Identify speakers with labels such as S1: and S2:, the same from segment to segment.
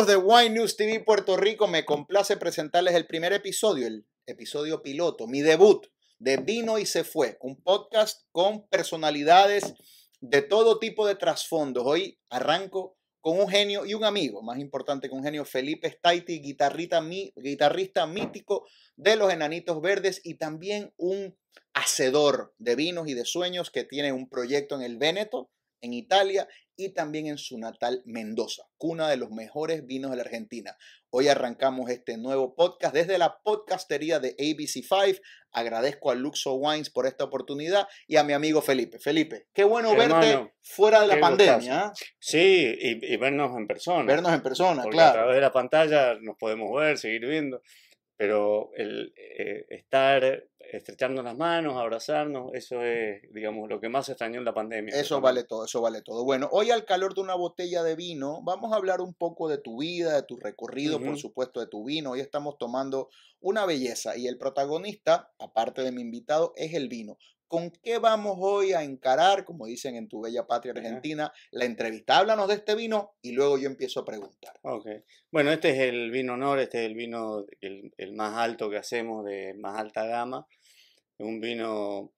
S1: Amigos de Wine News TV Puerto Rico, me complace presentarles el primer episodio, el episodio piloto, mi debut de Vino y se fue, un podcast con personalidades de todo tipo de trasfondos. Hoy arranco con un genio y un amigo, más importante que un genio, Felipe Staiti, guitarrista mítico de los Enanitos Verdes y también un hacedor de vinos y de sueños que tiene un proyecto en el Véneto, en Italia, y también en su natal Mendoza, cuna de los mejores vinos de la Argentina. Hoy arrancamos este nuevo podcast desde la podcastería de ABC5. Agradezco a Luxo Wines por esta oportunidad y a mi amigo Felipe. Felipe, qué bueno verte fuera de la pandemia. ¿ah?
S2: Sí, y, vernos en persona.
S1: Vernos en persona,
S2: Porque
S1: claro.
S2: A través de la pantalla nos podemos ver, seguir viendo pero el eh, estar estrechando las manos, abrazarnos, eso es, digamos, lo que más extrañó en la pandemia.
S1: Eso vale todo, eso vale todo. Bueno, hoy al calor de una botella de vino, vamos a hablar un poco de tu vida, de tu recorrido, por supuesto, de tu vino. Hoy estamos tomando una belleza y el protagonista, aparte de mi invitado, es el vino. ¿Con qué vamos hoy a encarar, como dicen en tu bella patria argentina, la entrevista? Háblanos de este vino y luego yo empiezo a preguntar.
S2: Ok. Bueno, este es el vino honor, este es el vino el, más alto que hacemos, de más alta gama. Es un vino,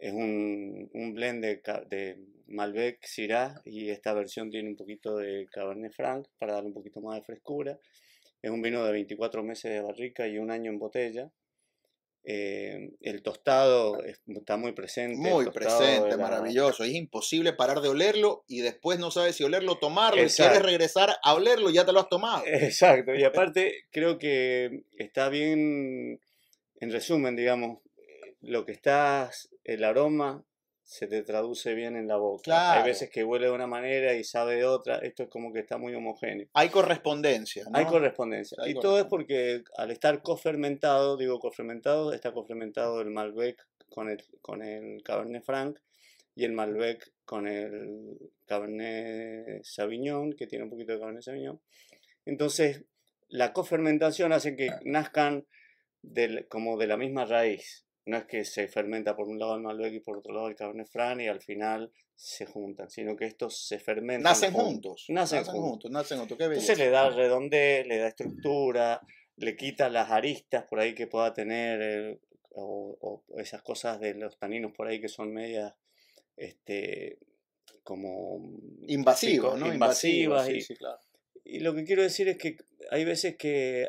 S2: es un, un blend de, de, Malbec, Syrah y esta versión tiene un poquito de Cabernet Franc para darle un poquito más de frescura. Es un vino de 24 meses de barrica y un año en botella. Eh, el tostado está muy presente.
S1: Muy presente, maravilloso. Es imposible parar de olerlo y después no sabes si olerlo o tomarlo. Y quieres regresar a olerlo, ya te lo has tomado.
S2: Exacto. Y aparte, creo que está bien, en resumen, digamos, lo que está, el aroma se te traduce bien en la boca. Hay veces que huele de una manera y sabe de otra. Esto es como que está muy homogéneo.
S1: Hay correspondencia.
S2: Hay correspondencia. y todo es porque al estar cofermentado, digo cofermentado, está cofermentado el Malbec con el, con el Cabernet Franc y el Malbec con el Cabernet Sauvignon, que tiene un poquito de Cabernet Sauvignon. Entonces, la cofermentación hace que nazcan del, como de la misma raíz no es que se fermenta por un lado el Malbec y por otro lado el Cabernet Franc y al final se juntan, sino que estos se fermentan.
S1: Nacen juntos. Nacen, juntos. Nacen juntos.
S2: Entonces le da redondez, le da estructura, le quita las aristas por ahí que pueda tener eh, o, esas cosas de los taninos por ahí que son medias este, como
S1: invasivos, ¿no?
S2: Invasivas.
S1: y, sí, claro.
S2: y lo que quiero decir es que hay veces que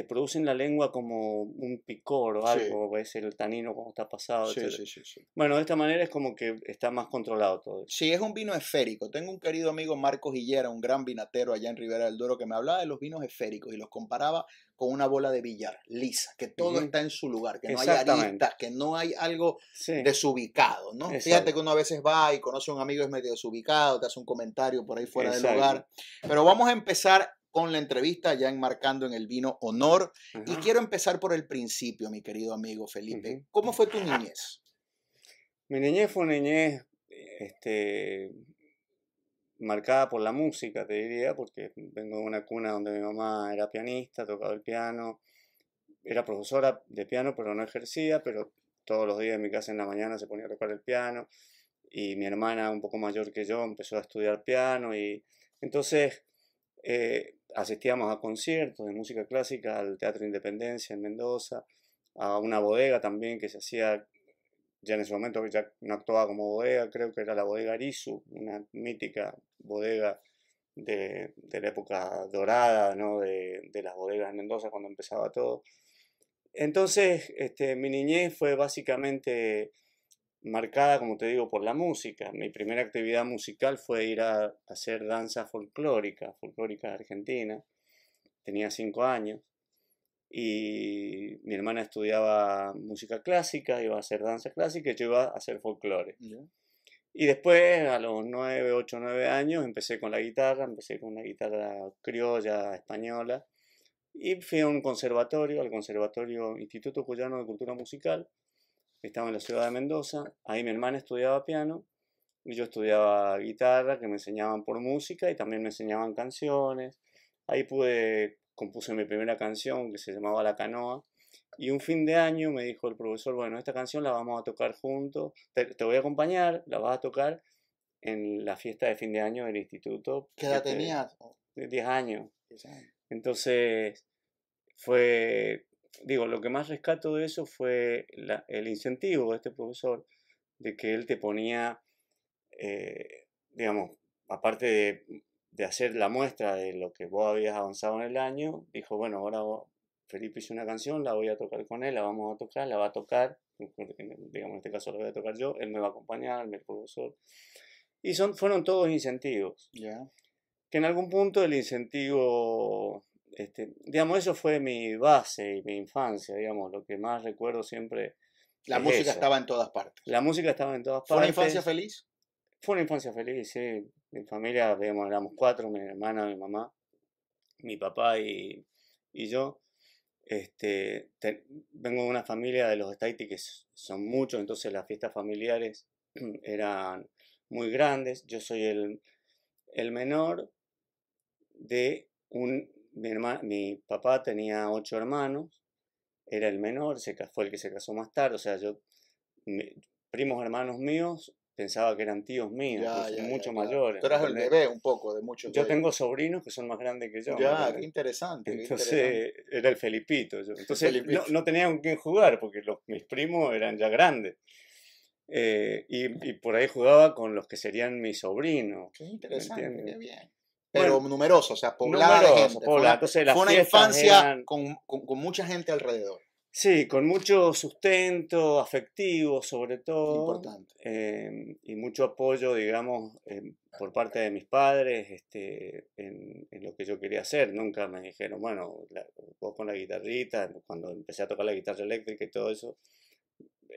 S2: te producen la lengua como un picor o algo, ves el tanino como está pasado.
S1: Sí, sí, sí,
S2: bueno, de esta manera es como que está más controlado todo.
S1: Sí, es un vino esférico. Tengo un querido amigo Marcos Hillera, un gran vinatero allá en Ribera del Duero, que me hablaba de los vinos esféricos y los comparaba con una bola de billar, lisa, que todo está en su lugar, que no hay aristas, que no hay algo desubicado, ¿no? Fíjate que uno a veces va y conoce a un amigo es medio desubicado, te hace un comentario por ahí fuera del lugar. Pero vamos a empezar con la entrevista, ya enmarcando en el vino honor. Y quiero empezar por el principio, mi querido amigo Felipe. ¿Cómo fue tu niñez?
S2: Mi niñez fue una niñez este, marcada por la música, te diría, porque vengo de una cuna donde mi mamá era pianista, tocaba el piano, era profesora de piano, pero no ejercía, pero todos los días en mi casa en la mañana se ponía a tocar el piano. Y mi hermana, un poco mayor que yo, empezó a estudiar piano y entonces eh, asistíamos a conciertos de música clásica, al Teatro Independencia en Mendoza, a una bodega también que se hacía, ya en ese momento ya no actuaba como bodega, creo que era la bodega Arizu, una mítica bodega de, la época dorada ¿no? de, de, las bodegas en Mendoza cuando empezaba todo. Entonces, este, mi niñez fue básicamente marcada, como te digo, por la música. Mi primera actividad musical fue ir a, hacer danza folclórica, folclórica argentina. Tenía cinco años y mi hermana estudiaba música clásica, iba a hacer danza clásica y yo iba a hacer folclore. Y después, a los nueve, ocho, nueve años, empecé con la guitarra, empecé con la guitarra criolla española y fui a un conservatorio, al Conservatorio Instituto Cuyano de Cultura Musical, estaba en la ciudad de Mendoza, ahí mi hermana estudiaba piano y yo estudiaba guitarra, que me enseñaban por música y también me enseñaban canciones. Ahí pude, compuse mi primera canción que se llamaba La Canoa. Y un fin de año me dijo el profesor, bueno, esta canción la vamos a tocar juntos, te, voy a acompañar, la vas a tocar en la fiesta de fin de año del instituto.
S1: ¿Qué edad
S2: te-
S1: tenías?
S2: de 10 años.
S1: Años.
S2: Entonces, fue, digo, lo que más rescato de eso fue la- el incentivo de este profesor, de que él te ponía, eh, digamos, aparte de, de hacer la muestra de lo que vos habías avanzado en el año, dijo, bueno, ahora vos- Felipe hizo una canción, la voy a tocar con él, la vamos a tocar, la va a tocar, digamos, en este caso la voy a tocar yo, él me va a acompañar, mi profesor. Y son, fueron todos incentivos
S1: Ya.
S2: que en algún punto el incentivo, este, digamos, eso fue mi base y mi infancia, digamos, lo que más recuerdo siempre.
S1: La
S2: es
S1: música
S2: eso.
S1: estaba en todas partes.
S2: La música estaba en todas
S1: ¿Fue una
S2: partes.
S1: infancia feliz?
S2: Fue una infancia feliz, sí. Mi familia, digamos, éramos cuatro, mi hermana, mi mamá, mi papá y, y yo. Este, te- vengo de una familia de los Staiti que son muchos, entonces las fiestas familiares eran muy grandes. Yo soy el, el menor de un... Mi, papá tenía ocho hermanos, era el menor, se, fue el que se casó más tarde, o sea, yo, mi- primos hermanos míos, pensaba que eran tíos míos,
S1: Ya, ya, ya,
S2: mucho mayores.
S1: Tú eras el bebé un poco de muchos.
S2: Yo
S1: de
S2: tengo sobrinos que son más grandes que yo. ¿me
S1: ellos. Ya, qué interesante.
S2: Entonces era el Felipito. yo. Entonces no,
S1: Felipito.
S2: no tenía con quién jugar porque los, mis primos eran ya grandes. Eh, y, y por ahí jugaba con los que serían mis sobrinos.
S1: Qué interesante, qué bien. Pero
S2: Bueno,
S1: numeroso, o sea, poblada de
S2: numeroso,
S1: gente.
S2: Poblada. Entonces,
S1: fue una infancia
S2: eran-
S1: con, con- con mucha gente alrededor.
S2: Sí, con mucho sustento afectivo sobre todo.
S1: Importante.
S2: eh, y mucho apoyo, digamos, em, por parte de mis padres este, en, en lo que yo quería hacer. Nunca me dijeron, bueno, la- vos con la guitarrita, cuando empecé a tocar la guitarra eléctrica y todo eso,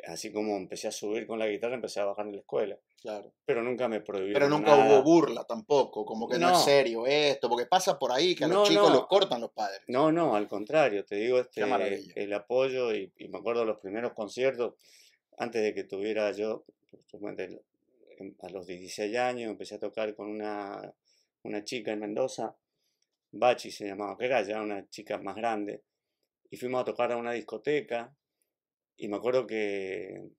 S2: así como empecé a subir con la guitarra, empecé a bajar en la escuela.
S1: Claro.
S2: Pero nunca me prohibieron
S1: Pero nunca
S2: nada.
S1: hubo burla tampoco, como que no. es serio esto, porque pasa por ahí que a los
S2: No,
S1: chicos
S2: no.
S1: los cortan los padres.
S2: No, no, al contrario, te digo, este, el apoyo y, y me acuerdo los primeros conciertos, antes de que tuviera yo, a los 16 años, empecé a tocar con una, una chica en Mendoza, Bachi se llamaba, que era ya una chica más grande, y fuimos a tocar a una discoteca, y me acuerdo que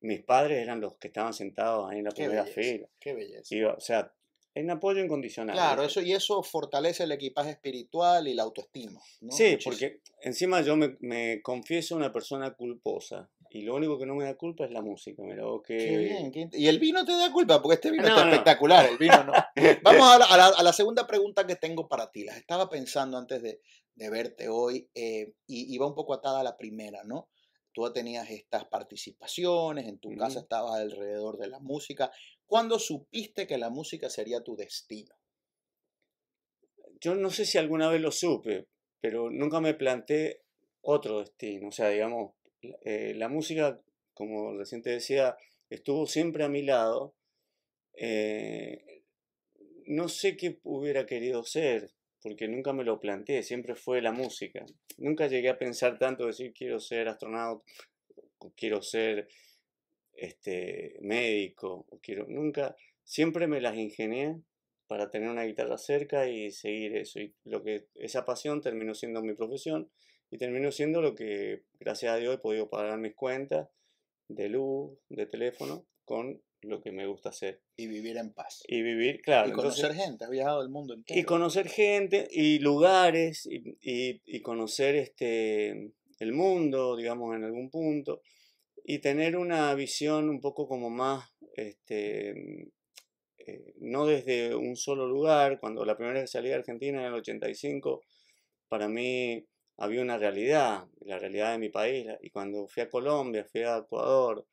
S2: mis padres eran los que estaban sentados ahí en la
S1: Qué
S2: primera
S1: belleza.
S2: fila,
S1: Qué belleza.
S2: y, o sea, en apoyo incondicional.
S1: Claro, eso y eso fortalece el equipaje espiritual y la autoestima. ¿no?
S2: Sí,
S1: Muchísimo.
S2: porque encima yo me, me confieso una persona culposa y lo único que no me da culpa es la música. Mira, que...
S1: Qué bien, qué Y el vino te da culpa, porque este vino
S2: No,
S1: está
S2: no.
S1: espectacular, el vino no. Vamos a la, a la- a la segunda pregunta que tengo para ti. Las estaba pensando antes de, de verte hoy eh, y, y va un poco atada a la primera, ¿no? Tú tenías estas participaciones, en tu casa estabas alrededor de la música. ¿Cuándo supiste que la música sería tu destino?
S2: Yo no sé si alguna vez lo supe, pero nunca me planteé otro destino. O sea, digamos, la- eh, la música, como recién te decía, estuvo siempre a mi lado. Eh, no sé qué hubiera querido ser, porque nunca me lo planteé, siempre fue la música. Nunca llegué a pensar tanto, decir quiero ser astronauta, o quiero ser este, médico, o quiero, nunca, siempre me las ingenié para tener una guitarra cerca y seguir eso. Y lo que esa pasión terminó siendo mi profesión y terminó siendo lo que, gracias a Dios, he podido pagar mis cuentas de luz, de teléfono, con lo que me gusta hacer.
S1: Y vivir en paz.
S2: Y vivir, claro.
S1: y conocer
S2: entonces-
S1: gente, has viajado el mundo entero.
S2: y conocer gente y lugares y, y- y conocer este, el mundo, digamos, en algún punto. Y tener una visión un poco como más, este, eh, no desde un solo lugar. Cuando la primera vez que salí a Argentina en el 85, para mí había una realidad, la realidad de mi país. Y cuando fui a Colombia, fui a Ecuador,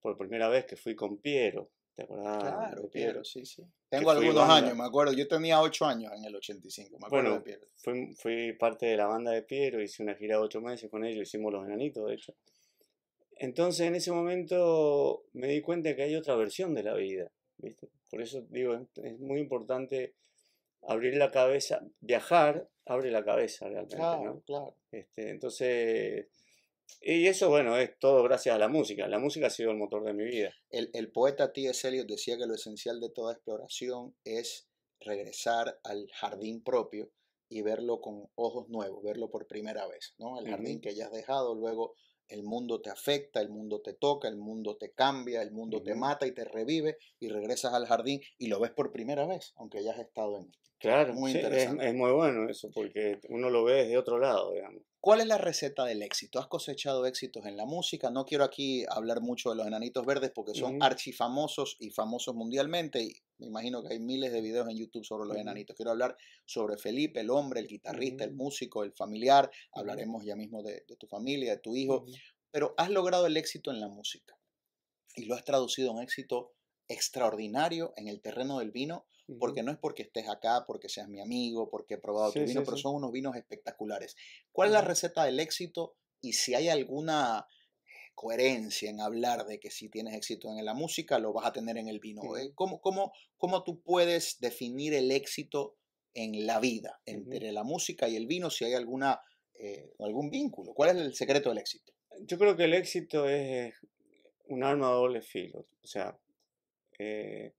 S2: por primera vez que fui con Piero. ¿Te acordás?
S1: Claro,
S2: de
S1: Piero, sí, sí. Tengo algunos
S2: banda.
S1: años, me acuerdo. Yo tenía ocho años en el 85, me acuerdo de Piero.
S2: fui, fui parte de la banda de Piero, hice una gira de ocho meses con ellos, hicimos Los Enanitos, de hecho. Entonces, en ese momento me di cuenta que hay otra versión de la vida, ¿viste? Por eso digo, es- es muy importante abrir la cabeza, viajar abre la cabeza realmente,
S1: Claro,
S2: ¿no?
S1: claro.
S2: Este, entonces, y eso, bueno, es todo gracias a la música. La música ha sido el motor de mi vida.
S1: El, el poeta T.S. Eliot decía que lo esencial de toda exploración es regresar al jardín propio y verlo con ojos nuevos, verlo por primera vez, ¿no? El jardín que ya has dejado luego el mundo te afecta, el mundo te toca, el mundo te cambia, el mundo te mata y te revive y regresas al jardín y lo ves por primera vez, aunque hayas estado en él.
S2: Claro,
S1: Muy
S2: sí, es,
S1: interesante.
S2: es muy bueno eso, porque uno lo ve desde otro lado, digamos.
S1: ¿Cuál es la receta del éxito? ¿Has cosechado éxitos en la música? No quiero aquí hablar mucho de los enanitos verdes porque son archifamosos y famosos mundialmente y me imagino que hay miles de videos en YouTube sobre los enanitos. Quiero hablar sobre Felipe, el hombre, el guitarrista, el músico, el familiar. Hablaremos ya mismo de, de tu familia, de tu hijo. Pero has logrado el éxito en la música y lo has traducido a un éxito extraordinario en el terreno del vino porque no es porque estés acá, porque seas mi amigo, porque he probado tu vino,
S2: sí,
S1: pero son unos vinos espectaculares. ¿Cuál es la receta del éxito? Y si hay alguna coherencia en hablar de que si tienes éxito en la música, lo vas a tener en el vino. ¿eh? ¿Cómo, cómo, cómo tú puedes definir el éxito en la vida entre la música y el vino? Si hay alguna, eh, algún vínculo. ¿Cuál es el secreto del éxito?
S2: Yo creo que el éxito es un arma de doble filo. O sea, eh,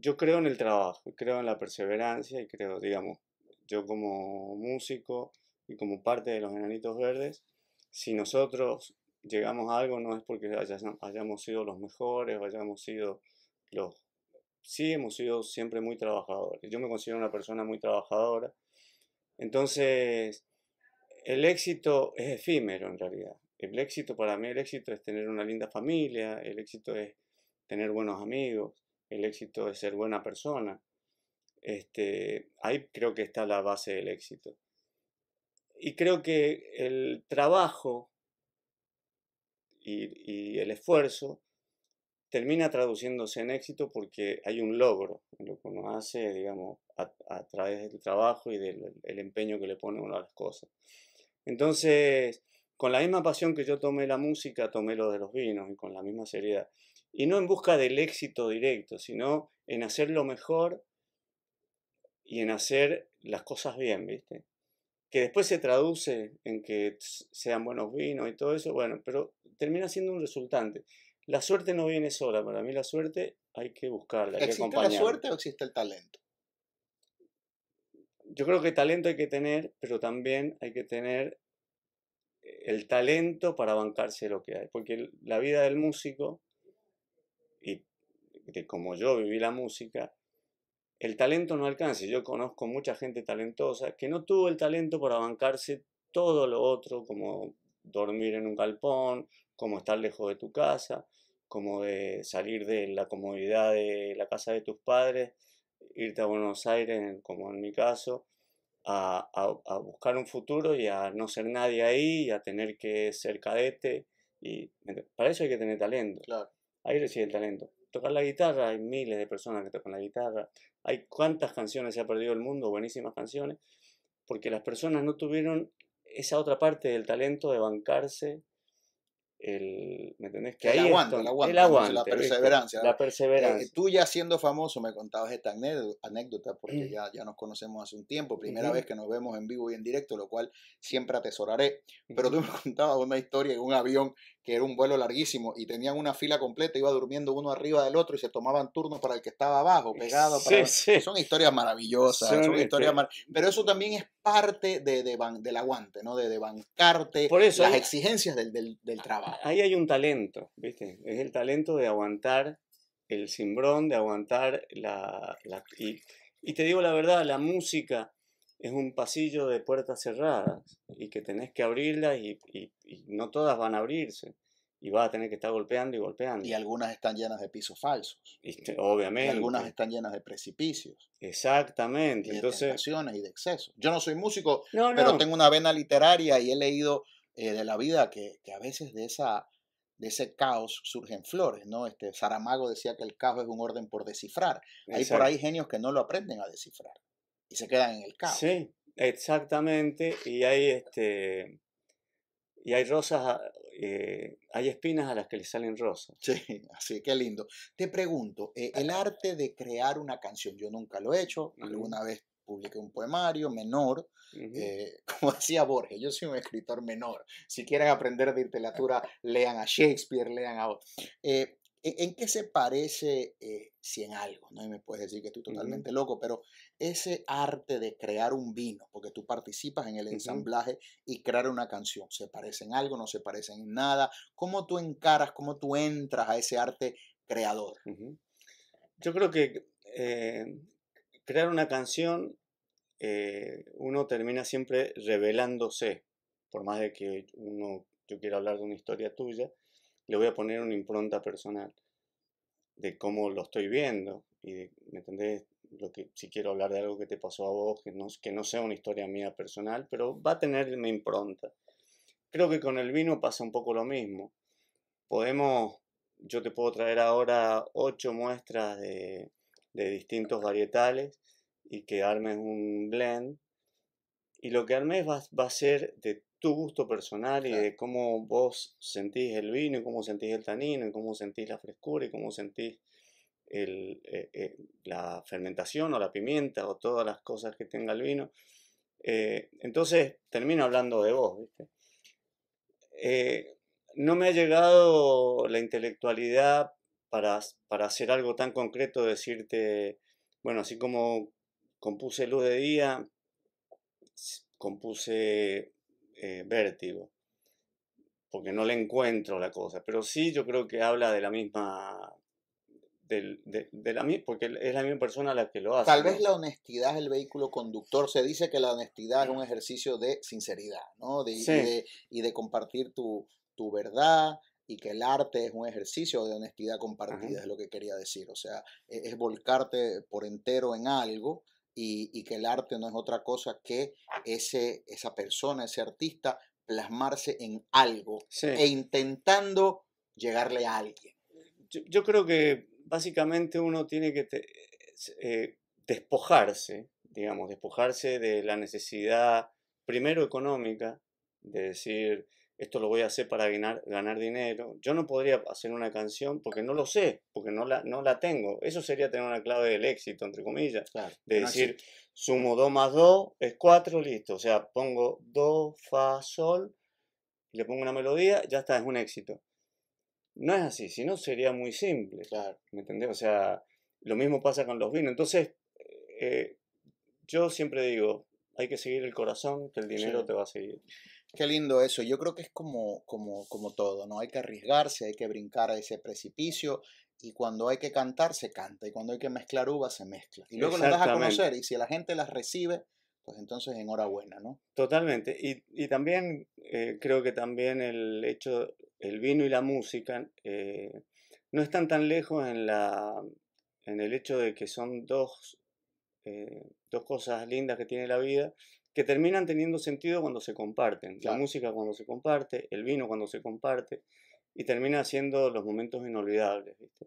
S2: yo creo en el trabajo, creo en la perseverancia y creo, digamos, yo como músico y como parte de los Enanitos Verdes, si nosotros llegamos a algo no es porque hayamos sido los mejores o hayamos sido los... Sí, hemos sido siempre muy trabajadores. Yo me considero una persona muy trabajadora. Entonces, el éxito es efímero en realidad. El éxito para mí, el éxito es tener una linda familia, el éxito es tener buenos amigos, el éxito es ser buena persona. Este, ahí creo que está la base del éxito. Y creo que el trabajo y, el esfuerzo termina traduciéndose en éxito porque hay un logro en lo que uno hace, digamos, a, través del trabajo y del el empeño que le pone uno a las cosas. Entonces, con la misma pasión que yo tomé la música, tomé lo de los vinos y con la misma seriedad. Y no en busca del éxito directo, sino en hacerlo mejor y en hacer las cosas bien, ¿viste? Que después se traduce en que sean buenos vinos y todo eso, bueno, pero termina siendo un resultante. La suerte no viene sola, para mí la suerte hay que buscarla, hay que
S1: ¿Existe la suerte o existe el talento?
S2: Yo creo que talento hay que tener, pero también hay que tener el talento para bancarse lo que hay. Porque la vida del músico, y de como yo viví la música, el talento no alcanza. Yo conozco mucha gente talentosa que no tuvo el talento para bancarse todo lo otro, como dormir en un galpón, como estar lejos de tu casa, como de salir de la comodidad de la casa de tus padres, irte a Buenos Aires, como en mi caso, a, a- a buscar un futuro y a no ser nadie ahí, y a tener que ser cadete. Y para eso hay que tener talento.
S1: Claro.
S2: Ahí reside el talento. Tocar la guitarra, hay miles de personas que tocan la guitarra. Hay cuántas canciones se ha perdido el mundo, buenísimas canciones, porque las personas no tuvieron esa otra parte del talento de bancarse el, ¿me entendés? Que
S1: El
S2: ahí
S1: aguante,
S2: donde-
S1: el aguante,
S2: el aguante,
S1: La perseverancia.
S2: La
S1: Eh,
S2: perseverancia.
S1: tú ya siendo famoso me contabas esta anécdota, porque
S2: Mm.
S1: ya, ya nos conocemos hace un tiempo, primera
S2: Ujú.
S1: vez que nos vemos en vivo y en directo, lo cual siempre atesoraré. Pero tú me contabas una historia en un avión que era un vuelo larguísimo y tenían una fila completa, iba durmiendo uno arriba del otro y se tomaban turnos para el que estaba abajo, pegado. Para-
S2: sí.
S1: Son historias maravillosas, son,
S2: Son,
S1: historias
S2: este,
S1: mar- Pero eso también es parte de, de ban- del aguante, ¿no? De, de bancarte
S2: Por eso
S1: las
S2: hay-
S1: exigencias del, del- del trabajo.
S2: Ahí hay un talento, ¿viste? Es el talento de aguantar el cimbrón, de aguantar la... la- y, y te digo la verdad, la música es un pasillo de puertas cerradas y que tenés que abrirlas y, y- y no todas van a abrirse. Y vas a tener que estar golpeando y golpeando.
S1: Y algunas están llenas de pisos falsos.
S2: Y te-
S1: Y
S2: obviamente.
S1: algunas están llenas de precipicios.
S2: Exactamente.
S1: y de
S2: Entonces,
S1: tentaciones y de excesos. Yo no soy músico,
S2: no,
S1: pero
S2: no.
S1: tengo una vena literaria y he leído eh, de la vida que, que a veces de, esa, de ese caos surgen flores, ¿no? Este, Saramago decía que el caos es un orden por descifrar. Hay por
S2: Exacto.
S1: ahí genios que no lo aprenden a descifrar y se quedan en el caos.
S2: Sí, exactamente. Y hay este. Y hay rosas, eh, hay espinas a las que le salen rosas.
S1: Sí, así, qué lindo. Te pregunto, eh, el arte de crear una canción, yo nunca lo he hecho, alguna vez publiqué un poemario menor. Eh, como decía Borges, yo soy un escritor menor. Si quieren aprender de literatura, lean a Shakespeare, lean a... ¿En, qué se parece, eh, si en algo, no y me puedes decir que estoy totalmente loco, pero ese arte de crear un vino, porque tú participas en el ensamblaje y crear una canción, ¿se parece en algo, no se parece en nada? ¿Cómo tú encaras, cómo tú entras a ese arte creador?
S2: Yo creo que eh, crear una canción, eh, uno termina siempre revelándose, por más de que uno, yo quiera hablar de una historia tuya, le voy a poner una impronta personal de cómo lo estoy viendo y ¿me entendés? Lo que, si quiero hablar de algo que te pasó a vos, que no, que no sea una historia mía personal, pero va a tener mi impronta. Creo que con el vino pasa un poco lo mismo. Podemos, yo te puedo traer ahora ocho muestras de, de distintos varietales y que armes un blend. Y lo que armes va, va a ser de tu gusto personal y de cómo vos sentís el vino y cómo sentís el tanino y cómo sentís la frescura y cómo sentís el, eh, eh, la fermentación o la pimienta o todas las cosas que tenga el vino. Eh, entonces termino hablando de vos, ¿viste? no me ha llegado la intelectualidad para, para hacer algo tan concreto, decirte, bueno, así como compuse Luz de Día, compuse eh, vértigo, porque no le encuentro la cosa, pero sí yo creo que habla de la misma, de, la, porque es la misma persona la que lo hace.
S1: Tal vez la honestidad es el vehículo conductor, se dice que la honestidad es un ejercicio de sinceridad, ¿no? De, y, de, compartir tu, verdad, y que el arte es un ejercicio de honestidad compartida, es lo que quería decir. O sea, e, es, volcarte por entero en algo y, que el arte no es otra cosa que ese, esa persona, ese artista, plasmarse en algo e intentando llegarle a alguien.
S2: Yo, creo que básicamente uno tiene que eh, despojarse, digamos, despojarse de la necesidad, primero económica, de decir, esto lo voy a hacer para ganar, ganar dinero. Yo no podría hacer una canción porque no lo sé, porque no la, no la tengo. Eso sería tener una clave del éxito, entre comillas. de decir, sumo do más do es 4, listo. O sea, pongo do, fa, sol, le pongo una melodía, ya está, es un éxito. No es así, si no sería muy simple. ¿Me entendés? O sea, lo mismo pasa con los vinos. Entonces, eh, yo siempre digo, hay que seguir el corazón, que el dinero te va a seguir.
S1: Qué lindo eso. Yo creo que es como, como, como todo, ¿no? Hay que arriesgarse, hay que brincar a ese precipicio y cuando hay que cantar, se canta y cuando hay que mezclar uvas, se mezcla. Y luego las das a conocer y si la gente las recibe, pues entonces enhorabuena, ¿no?
S2: Totalmente. Y, y también eh, creo que también el hecho, el vino y la música eh, no están tan lejos en, la, en el hecho de que son dos, eh, dos cosas lindas que tiene la vida que terminan teniendo sentido cuando se comparten. La música cuando se comparte, el vino cuando se comparte, y termina siendo los momentos inolvidables, ¿viste?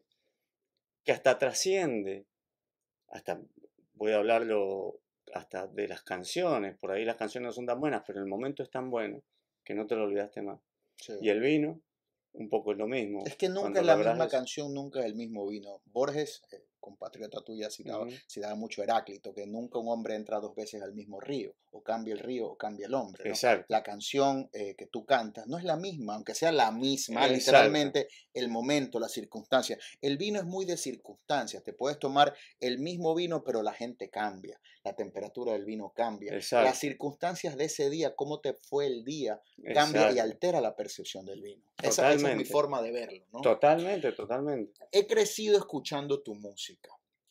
S2: Que hasta trasciende, hasta voy a hablarlo hasta de las canciones, por ahí las canciones no son tan buenas, pero el momento es tan bueno que no te lo olvidaste más. Y el vino, un poco es lo mismo.
S1: Es que nunca es la misma canción, nunca es el mismo vino. Borges, eh, compatriota tuya, citaba, citaba mucho Heráclito, que nunca un hombre entra dos veces al mismo río, o cambia el río o cambia el hombre. La canción eh, que tú cantas no es la misma, aunque sea la misma, literalmente, el momento, la circunstancia. El vino es muy de circunstancias, te puedes tomar el mismo vino, pero la gente cambia, la temperatura del vino cambia, las circunstancias de ese día, cómo te fue el día, cambia y altera la percepción del vino. Esa, esa, es mi forma de verlo. ¿no?
S2: Totalmente, totalmente.
S1: He crecido escuchando tu música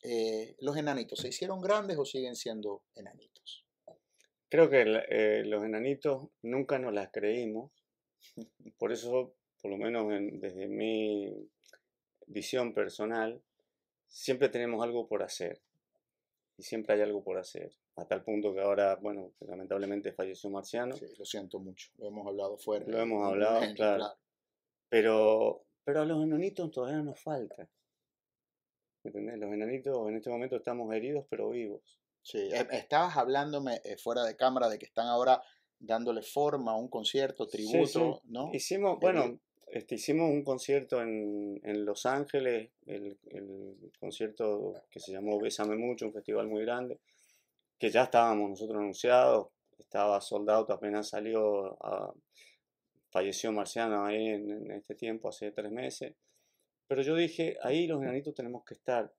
S1: eh, ¿los enanitos se hicieron grandes o siguen siendo enanitos?
S2: Creo que eh, los enanitos nunca nos las creímos. Por eso, por lo menos desde mi visión personal, siempre tenemos algo por hacer. Y siempre hay algo por hacer. A tal punto que ahora, bueno, lamentablemente falleció Marciano.
S1: Sí, lo siento mucho. Lo hemos hablado fuera.
S2: Lo hemos hablado, claro. Pero, pero a los enanitos todavía nos falta. Los enanitos en este momento estamos heridos pero vivos.
S1: Sí, e, estabas hablándome eh, fuera de cámara de que están ahora dándole forma a un concierto, tributo, ¿no?
S2: Hicimos, bueno, este, hicimos un concierto en, Los Ángeles, el, concierto que se llamó Bésame Mucho, un festival muy grande, que ya estábamos nosotros anunciados, estaba soldado, apenas salió, falleció Marciano ahí en, este tiempo, hace tres meses Pero yo dije, ahí los enanitos tenemos que estar,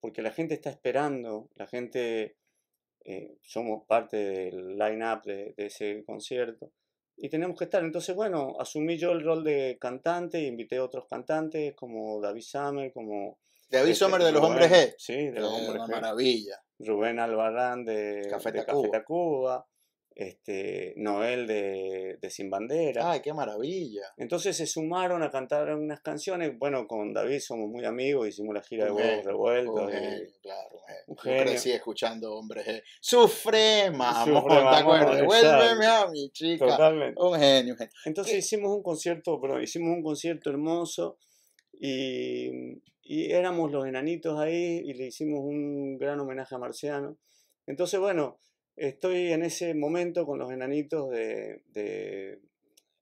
S2: porque la gente está esperando, la gente, eh, somos parte del line-up de, de ese concierto, y tenemos que estar. Entonces, bueno, asumí yo el rol de cantante, invité a otros cantantes como David Summer, como...
S1: David
S2: este,
S1: Sommer de los
S2: Rubén-
S1: Hombres G.
S2: Sí, de los Hombres
S1: una
S2: G.
S1: maravilla.
S2: Rubén Albarrán de
S1: Café
S2: de
S1: Tacuba.
S2: Tacuba, este, Noel de, de Sin Bandera.
S1: Ay, qué maravilla.
S2: Entonces se sumaron a cantar unas canciones. Bueno, con David somos muy amigos, hicimos la gira de huevos revueltos.
S1: Un
S2: y-
S1: claro, un genio. Yo crecí escuchando Hombres amor,
S2: Sufrema,
S1: ¿te acuerdas? Vuélveme a mi chica.
S2: Totalmente.
S1: Un genio, un genio.
S2: Entonces
S1: ¿Qué?
S2: hicimos un concierto, pero hicimos un concierto hermoso y, y éramos los enanitos ahí y le hicimos un gran homenaje a Marciano. Entonces, bueno, estoy en ese momento con los enanitos de, de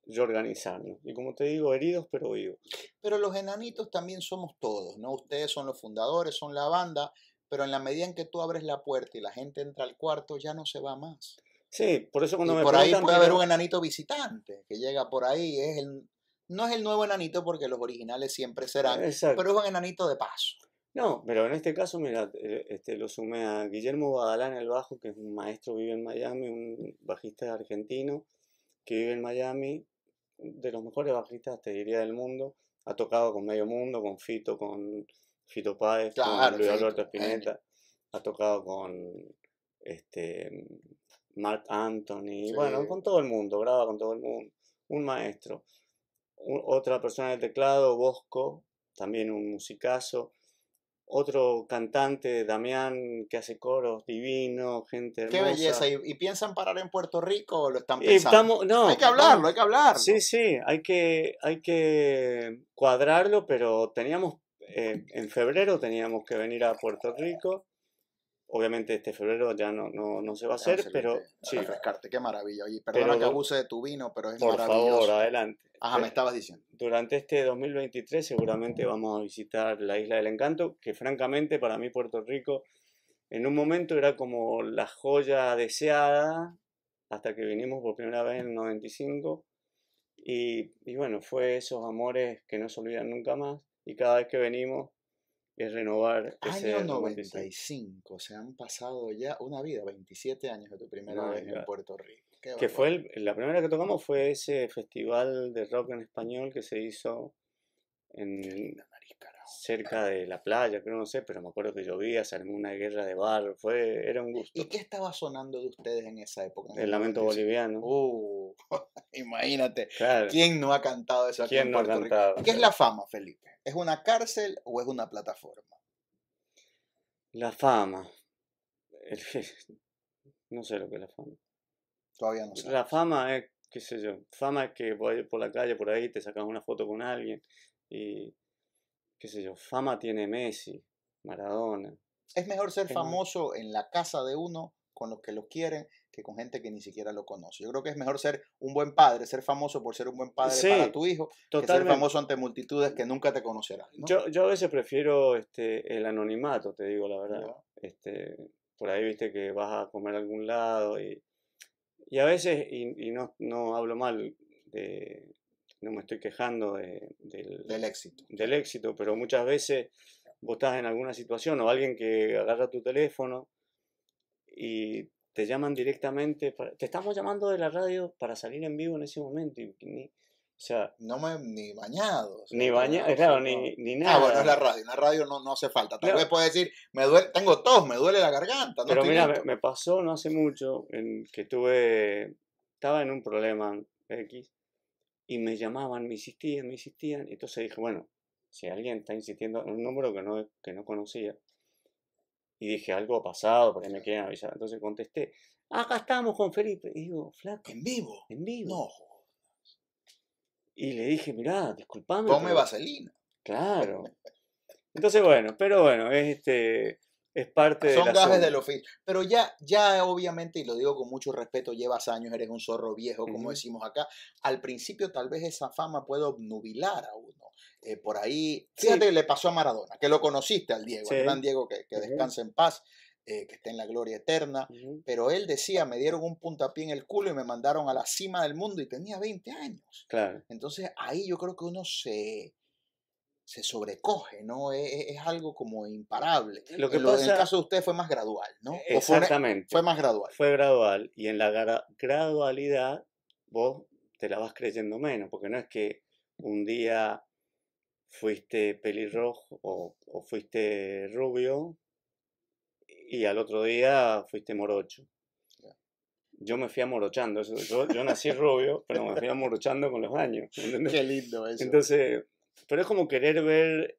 S2: reorganizarnos. Y como te digo, heridos pero vivos.
S1: Pero los enanitos también somos todos, ¿no? Ustedes son los fundadores, son la banda, pero en la medida en que tú abres la puerta y la gente entra al cuarto, ya no se va más.
S2: Sí, por eso cuando
S1: Y
S2: me
S1: por ahí puede haber un enanito visitante que llega por ahí. Es el, no es el nuevo enanito porque los originales siempre serán,
S2: Exacto.
S1: pero es un enanito de paso.
S2: No, pero en este caso, mira, eh, este, lo sumé a Guillermo Badalá en el bajo, que es un maestro, vive en Miami, un bajista argentino que vive en Miami, de los mejores bajistas, te diría, del mundo. Ha tocado con Medio Mundo, con Fito, con Fito Páez,
S1: Claro,
S2: con Luis Alberto
S1: genio.
S2: Spinetta. Ha tocado con este, Mark Anthony, bueno, con todo el mundo, graba con todo el mundo. Un maestro. U- otra persona en el teclado, Bosco, también un musicazo otro cantante, Damián, que hace coros divino, gente
S1: Qué
S2: hermosa.
S1: belleza. ¿Y, y piensan parar en Puerto Rico o lo están
S2: Y
S1: pensando?
S2: estamos, no,
S1: hay que hablarlo, hay que hablarlo.
S2: Sí, sí, hay que, hay que cuadrarlo, pero teníamos, eh, en febrero teníamos que venir a Puerto Rico. Obviamente este febrero ya no, no, no se va a hacer,
S1: Excelente,
S2: pero sí,
S1: refrescarte, qué maravilla. Oye, perdona
S2: Pero
S1: que abuse de tu vino, pero es
S2: por
S1: maravilloso.
S2: favor, adelante.
S1: Ajá, me estabas diciendo.
S2: Durante este 2023 seguramente vamos a visitar la Isla del Encanto, que francamente para mí Puerto Rico en un momento era como la joya deseada, hasta que vinimos por primera vez en el 95. Y, y bueno, fue esos amores que no se olvidan nunca más. Y cada vez que venimos es renovar ese
S1: Año
S2: 95.
S1: 95, se han pasado ya una vida, 27 años de tu primera
S2: My
S1: vez en. Puerto Rico. Qué
S2: Que fue el- la primera que tocamos fue ese festival de rock en español que se hizo en. Cerca de la playa, creo, no sé, pero me acuerdo que llovía, se armó una guerra de bar, fue, era un gusto.
S1: ¿Y qué estaba sonando de ustedes en esa época? en
S2: El lamento
S1: 95?
S2: boliviano.
S1: Uh, imagínate,
S2: claro.
S1: ¿quién no ha cantado eso aquí
S2: ¿Quién
S1: en
S2: no ha
S1: Puerto Rico? ¿Qué es la fama, Felipe? ¿Es una cárcel o es una plataforma?
S2: La fama. No sé lo que es la fama.
S1: Todavía no sé.
S2: La fama es, qué sé yo, fama es que voy por la calle, por ahí, te sacas una foto con alguien y, qué sé yo, fama tiene Messi, Maradona.
S1: Es mejor ser famoso en la casa de uno con los que lo quieren que con gente que ni siquiera lo conoce. Yo creo que es mejor ser un buen padre, ser famoso por ser un buen padre
S2: Sí,
S1: para tu hijo, que ser
S2: Totalmente.
S1: famoso ante multitudes que nunca te conocerán. ¿no?
S2: Yo, yo a veces prefiero este, el anonimato, te digo la verdad. Este, por ahí viste que vas a comer a algún lado y, y a veces, y, y no, no hablo mal, de, no me estoy quejando de- del,
S1: Del éxito.
S2: del éxito, pero muchas veces vos estás en alguna situación o alguien que agarra tu teléfono y te llaman directamente, para- te estamos llamando de la radio para salir en vivo en ese momento. Y, ni- o sea,
S1: No me ni bañado. o sea,
S2: ni bañar,
S1: no,
S2: claro,
S1: no.
S2: ni, ni
S1: Ah, bueno,
S2: nada.
S1: es la radio. En la radio no, no hace falta. Tal vez puedes decir, me duele, tengo tos, me duele la garganta. No
S2: Pero mira, me, pasó no hace mucho en que estuve, estaba en un problema X y me llamaban, me insistían, me insistían. Y entonces dije, bueno, si alguien está insistiendo en un número que no, que no conocía, y dije, algo ha pasado, por ahí me quieren avisar. Entonces contesté, acá estamos con Felipe. Y digo, flaco,
S1: En vivo.
S2: en vivo.
S1: No.
S2: Y le dije, mirá, disculpame.
S1: Tome
S2: pero-
S1: vaselina.
S2: Claro. Entonces, bueno, pero bueno, es este es parte de
S1: Son
S2: la
S1: gajes
S2: zona.
S1: del oficio. Pero ya, ya obviamente, y lo digo con mucho respeto, llevas años, eres un zorro viejo, como decimos acá. Al principio tal vez esa fama puede obnubilar a uno. Eh, por ahí,
S2: Sí.
S1: fíjate, le pasó a Maradona, que lo conociste al Diego, al
S2: Sí.
S1: gran Diego, que, que
S2: Ujú.
S1: descanse en paz, eh, que esté en la gloria eterna. Pero él decía, me dieron un puntapié en el culo y me mandaron a la cima del mundo y tenía 20 años.
S2: Claro.
S1: Entonces ahí yo creo que uno se, se sobrecoge, ¿no? Es, es- es algo como imparable.
S2: Lo que
S1: en, el caso de usted fue más gradual, ¿no? Fue, una-
S2: Exactamente.
S1: fue más gradual.
S2: Fue gradual. Y en la gra- gradualidad vos te la vas creyendo menos, porque no es que un día fuiste pelirrojo o, o fuiste rubio y al otro día fuiste morocho. Yo me fui amorochando. Yo, yo nací rubio, pero me fui amorochando con los años. ¿entendés?
S1: Qué lindo eso.
S2: Entonces, pero es como querer ver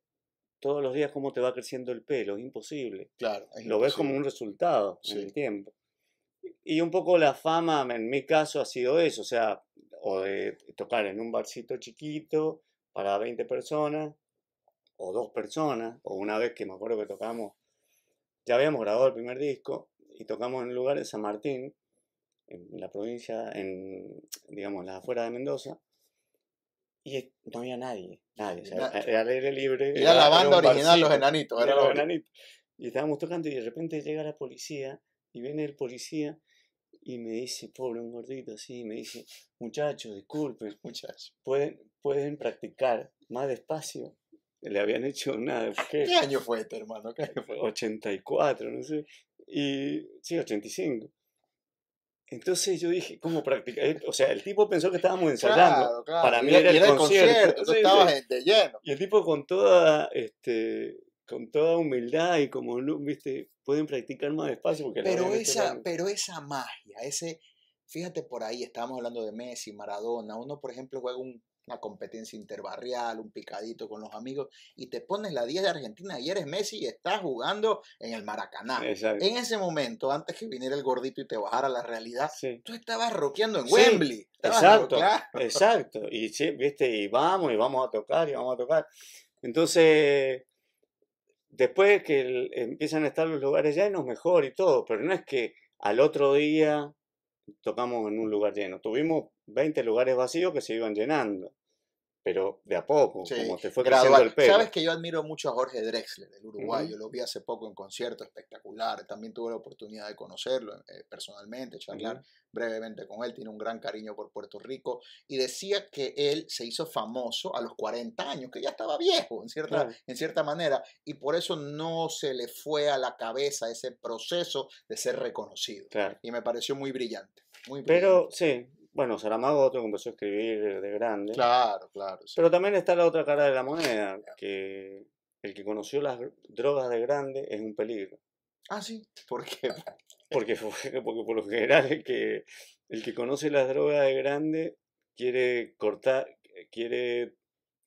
S2: todos los días cómo te va creciendo el pelo, es imposible.
S1: claro. es
S2: Lo ves como un resultado en
S1: Sí.
S2: el tiempo. Y un poco la fama, en mi caso, ha sido eso, o sea, o de tocar en un barcito chiquito para 20 personas, o dos personas, o una vez que me acuerdo que tocamos, ya habíamos grabado el primer disco, y tocamos en un lugar de San Martín, en la provincia, en, digamos, en las afueras de Mendoza, y no había nadie, nadie, o sea, era al aire libre.
S1: Era la banda original, Los. Enanitos.
S2: Era
S1: Era
S2: los
S1: lo-
S2: enanitos. Y estábamos tocando y de repente llega la policía y viene el policía y me dice, pobre, un gordito así, me dice, muchachos, disculpen,
S1: Muchacho.
S2: pueden, pueden practicar más despacio. Le habían hecho una, ¿qué?
S1: ¿Qué año fue este, hermano? ¿Qué año fue?
S2: 84, no sé. Y sí, 85. Entonces yo dije, ¿cómo practicar? Eh, O sea, el tipo pensó que estábamos ensayando.
S1: Claro, claro.
S2: Para
S1: Y
S2: mí era
S1: y
S2: el concierto.
S1: tú
S2: Sí,
S1: estabas
S2: sí.
S1: en- de lleno.
S2: Y el tipo con toda, este, con toda humildad y como, viste, pueden practicar más despacio porque
S1: Pero esa, pero esa magia, ese, fíjate por ahí, estábamos hablando de Messi, Maradona, uno por ejemplo juega un- una competencia interbarrial, un picadito con los amigos, y te pones la 10 de Argentina y eres Messi y estás jugando en el Maracaná.
S2: Exacto.
S1: En ese momento, antes que viniera el gordito y te bajara la realidad,
S2: Sí.
S1: tú estabas rockeando en
S2: Sí,
S1: Wembley. estabas
S2: Exacto, exacto. Y sí, viste, y vamos, y vamos a tocar, y vamos a tocar. Entonces, después que el- empiezan a estar los lugares llenos, mejor y todo, pero no es que al otro día tocamos en un lugar lleno. Tuvimos 20 lugares vacíos que se iban llenando, pero de a poco,
S1: Sí,
S2: como te fue creciendo el pelo.
S1: Sabes que yo admiro mucho a Jorge Drexler, el uruguayo. Lo vi hace poco en concierto espectacular. También tuve la oportunidad de conocerlo eh, personalmente, charlar
S2: Ujú.
S1: brevemente con él. Tiene un gran cariño por Puerto Rico. Y decía que él se hizo famoso a los 40 años, que ya estaba viejo en cierta, en cierta manera. Y por eso no se le fue a la cabeza ese proceso de ser reconocido.
S2: Claro.
S1: Y me pareció muy brillante. Muy
S2: Pero
S1: brillante.
S2: sí, bueno, Saramago otro que empezó a escribir de grande.
S1: Claro, claro. sí.
S2: Pero también está la otra cara de la moneda, que el que conoció las drogas de grande es un peligro.
S1: Ah, sí. ¿Por qué?
S2: Porque, porque por lo general el que, el que conoce las drogas de grande quiere cortar, quiere...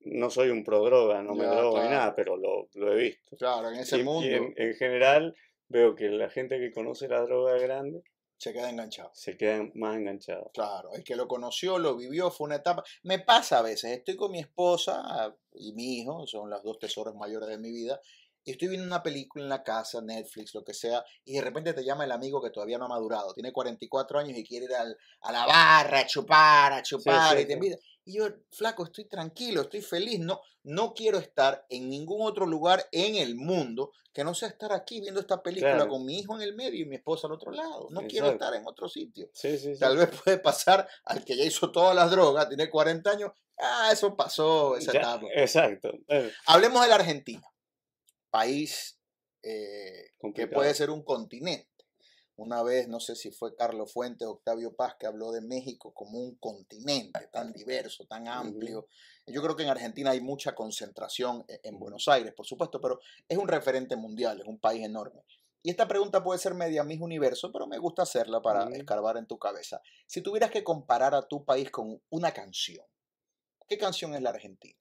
S2: No soy un pro droga, no me
S1: Ya,
S2: drogo ni nada, pero lo, lo he visto.
S1: Claro, en ese
S2: Y- y
S1: mundo
S2: en, en general veo que la gente que conoce la droga de grande
S1: se queda enganchado.
S2: se queda más enganchada.
S1: Claro, el que lo conoció, lo vivió, fue una etapa. Me pasa a veces, estoy con mi esposa y mi hijo, son los dos tesoros mayores de mi vida, y estoy viendo una película en la casa, Netflix, lo que sea, y de repente te llama el amigo que todavía no ha madurado, tiene 44 años y quiere ir al- a la barra, a chupar, a chupar,
S2: sí,
S1: y te
S2: sí.
S1: invita. Y yo, flaco, estoy tranquilo, estoy feliz, no, no quiero estar en ningún otro lugar en el mundo que no sea estar aquí viendo esta película
S2: Claro.
S1: con mi hijo en el medio y mi esposa al otro lado. No quiero
S2: Exacto.
S1: estar en otro sitio.
S2: Sí, sí, sí.
S1: Tal vez puede pasar al que ya hizo todas las drogas, tiene 40 años. Ah, eso pasó, esa
S2: Ya,
S1: etapa.
S2: exacto. Eh,
S1: Hablemos de la Argentina, país eh, que puede ser un continente. Una vez, no sé si fue Carlos Fuentes o Octavio Paz, que habló de México como un continente tan diverso, tan amplio. Yo creo que en Argentina hay mucha concentración e- en Buenos Aires, por supuesto, pero es un referente mundial, es un país enorme. Y esta pregunta puede ser media mis universo, pero me gusta hacerla para escarbar en tu cabeza. Si tuvieras que comparar a tu país con una canción, ¿qué canción es la Argentina?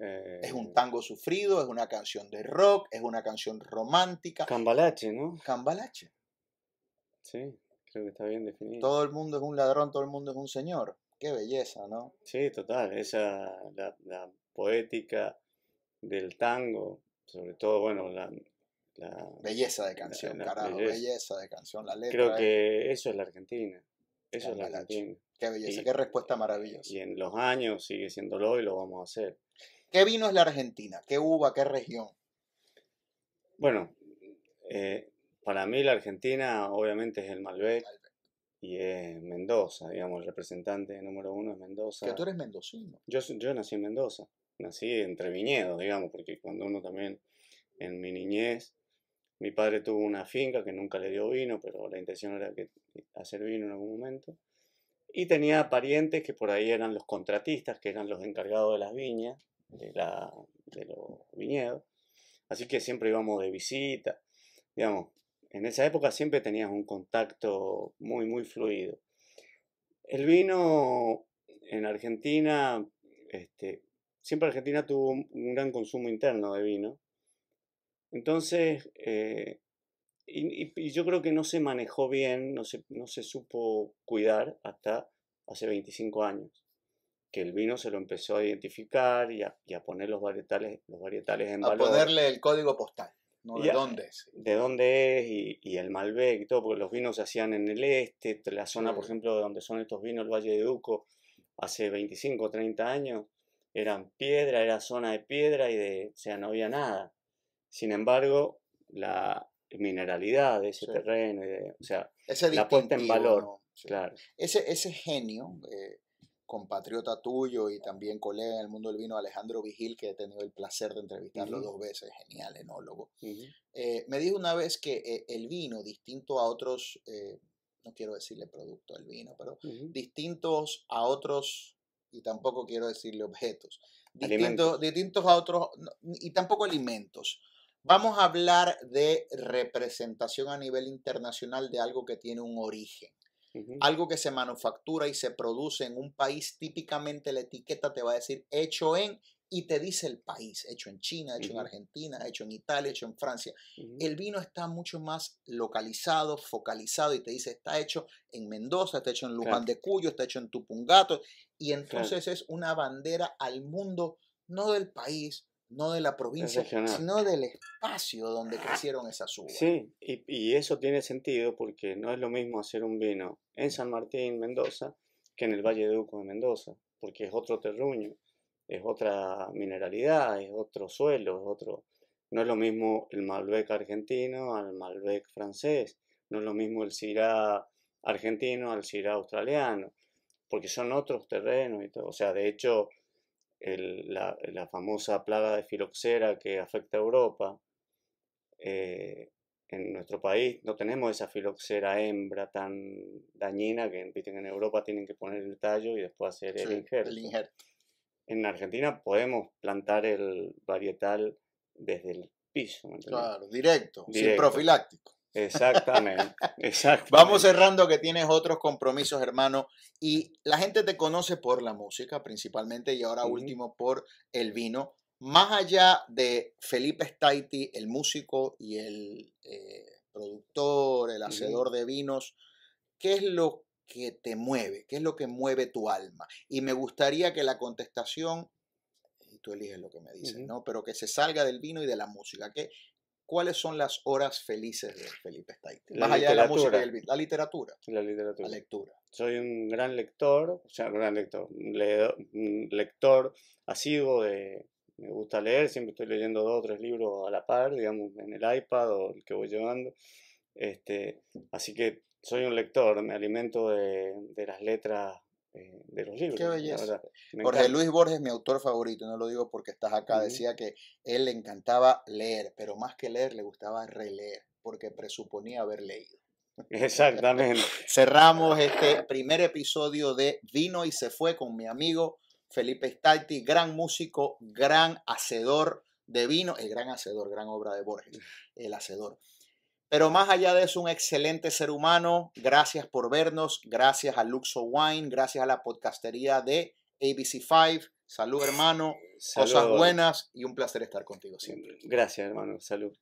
S1: ¿Es un
S2: eh,
S1: tango sufrido? ¿Es una canción de rock? ¿Es una canción romántica?
S2: Cambalache, ¿no?
S1: Cambalache.
S2: Sí, creo que está bien definido.
S1: Todo el mundo es un ladrón, todo el mundo es un señor. Qué belleza, ¿no?
S2: Sí, total. Esa, la, la poética del tango, sobre todo, bueno, la, la-
S1: Belleza de canción,
S2: la
S1: carajo,
S2: belleza.
S1: belleza. de canción. La letra,
S2: creo
S1: es-
S2: que eso es la Argentina. Eso es la
S1: Cambalache.
S2: Argentina.
S1: qué belleza,
S2: y-
S1: qué respuesta maravillosa.
S2: Y en los años sigue siéndolo y lo vamos a hacer.
S1: ¿Qué vino es la Argentina? ¿Qué uva? ¿Qué región?
S2: Bueno, eh, para mí la Argentina obviamente es el Malbec
S1: Malbec.
S2: y es Mendoza, digamos, el representante número uno es Mendoza.
S1: Que tú eres mendocino.
S2: Yo, yo nací en Mendoza. nací entre viñedos, digamos, porque cuando uno también, en mi niñez, mi padre tuvo una finca que nunca le dio vino, pero la intención era que hacer vino en algún momento. Y tenía parientes que por ahí eran los contratistas, que eran los encargados de las viñas, de, los viñedos. Así que siempre íbamos de visita. Digamos, en esa época siempre tenías un contacto muy, muy fluido. El vino en Argentina, este, siempre Argentina tuvo un gran consumo interno de vino. Entonces, eh, y, yo creo que no se manejó bien, no se, no se supo cuidar hasta hace 25 años, que el vino se lo empezó a identificar y a, poner los varietales, los varietales en valor.
S1: A ponerle el código postal. ¿no? ¿De dónde es?
S2: De dónde es y, el Malbec y todo, porque los vinos se hacían en el este, la zona, por ejemplo, de donde son estos vinos, el Valle de Duco, hace 25 o 30 años, eran piedra, era zona de piedra y de, o sea, no había nada. Sin embargo, la mineralidad de ese terreno, o sea, la puesta en valor. Claro.
S1: Ese, ese genio, eh, compatriota tuyo y también colega en el mundo del vino, Alejandro Vigil, que he tenido el placer de entrevistarlo dos veces, genial enólogo, eh, me dijo una vez que eh, el vino, distinto a otros, no quiero decirle producto del vino, pero distintos a otros, y tampoco quiero decirle objetos, distintos, distintos a otros, y tampoco alimentos. Vamos a hablar de representación a nivel internacional de algo que tiene un origen. Algo que se manufactura y se produce en un país, típicamente la etiqueta te va a decir hecho en y te dice el país, hecho en China, hecho en Argentina, hecho en Italia, hecho en Francia. El vino está mucho más localizado, focalizado y te dice está hecho en Mendoza, está hecho en Luján de Cuyo, está hecho en Tupungato y entonces es una bandera al mundo, no del país, no de la provincia, sino del espacio donde crecieron esas uvas.
S2: Sí, y, eso tiene sentido porque no es lo mismo hacer un vino en San Martín, Mendoza, que en el Valle de Uco de Mendoza, porque es otro terruño, es otra mineralidad, es otro suelo, es otro... No es lo mismo el Malbec argentino al Malbec francés, no es lo mismo el Syrah argentino al Syrah australiano, porque son otros terrenos y todo. O sea, de hecho, la, famosa plaga de filoxera que afecta a Europa, eh, en nuestro país no tenemos esa filoxera hembra tan dañina que en Europa tienen que poner el tallo y después hacer el, injerto. En Argentina podemos plantar el varietal desde el piso.
S1: claro, directo, sin profiláctico.
S2: Exactamente, exactamente.
S1: Vamos cerrando que tienes otros compromisos, hermano, y la gente te conoce por la música principalmente y ahora último por el vino. Más allá de Felipe Staiti, el músico y el eh, productor, el hacedor de vinos, ¿qué es lo que te mueve? ¿Qué es lo que mueve tu alma? Y me gustaría que la contestación, y tú eliges lo que me dices, ¿no? Pero que se salga del vino y de la música. ¿Qué, ¿Cuáles son las horas felices de Felipe Staiti? Más allá de la música y el La literatura.
S2: La literatura.
S1: La lectura.
S2: Soy un gran lector, o sea, un gran lector, un lector asiduo de... Me gusta leer, siempre estoy leyendo dos o tres libros a la par, digamos, en el iPad o el que voy llevando. Este, así que soy un lector, me alimento de, de las letras eh, de los libros.
S1: Qué belleza. Jorge Luis Borges, mi autor favorito, no lo digo porque estás acá, decía que él le encantaba leer, pero más que leer le gustaba releer, porque presuponía haber leído.
S2: Exactamente.
S1: Cerramos este primer episodio de Vino y se fue con mi amigo Felipe Stati, gran músico, gran hacedor de vino, el gran hacedor, gran obra de Borges, el hacedor. Pero más allá de eso, un excelente ser humano. Gracias por vernos. Gracias a Luxo Wine. Gracias a la podcastería de ABC5. Salud, hermano. Cosas buenas y un placer estar contigo siempre.
S2: Gracias, hermano. Salud.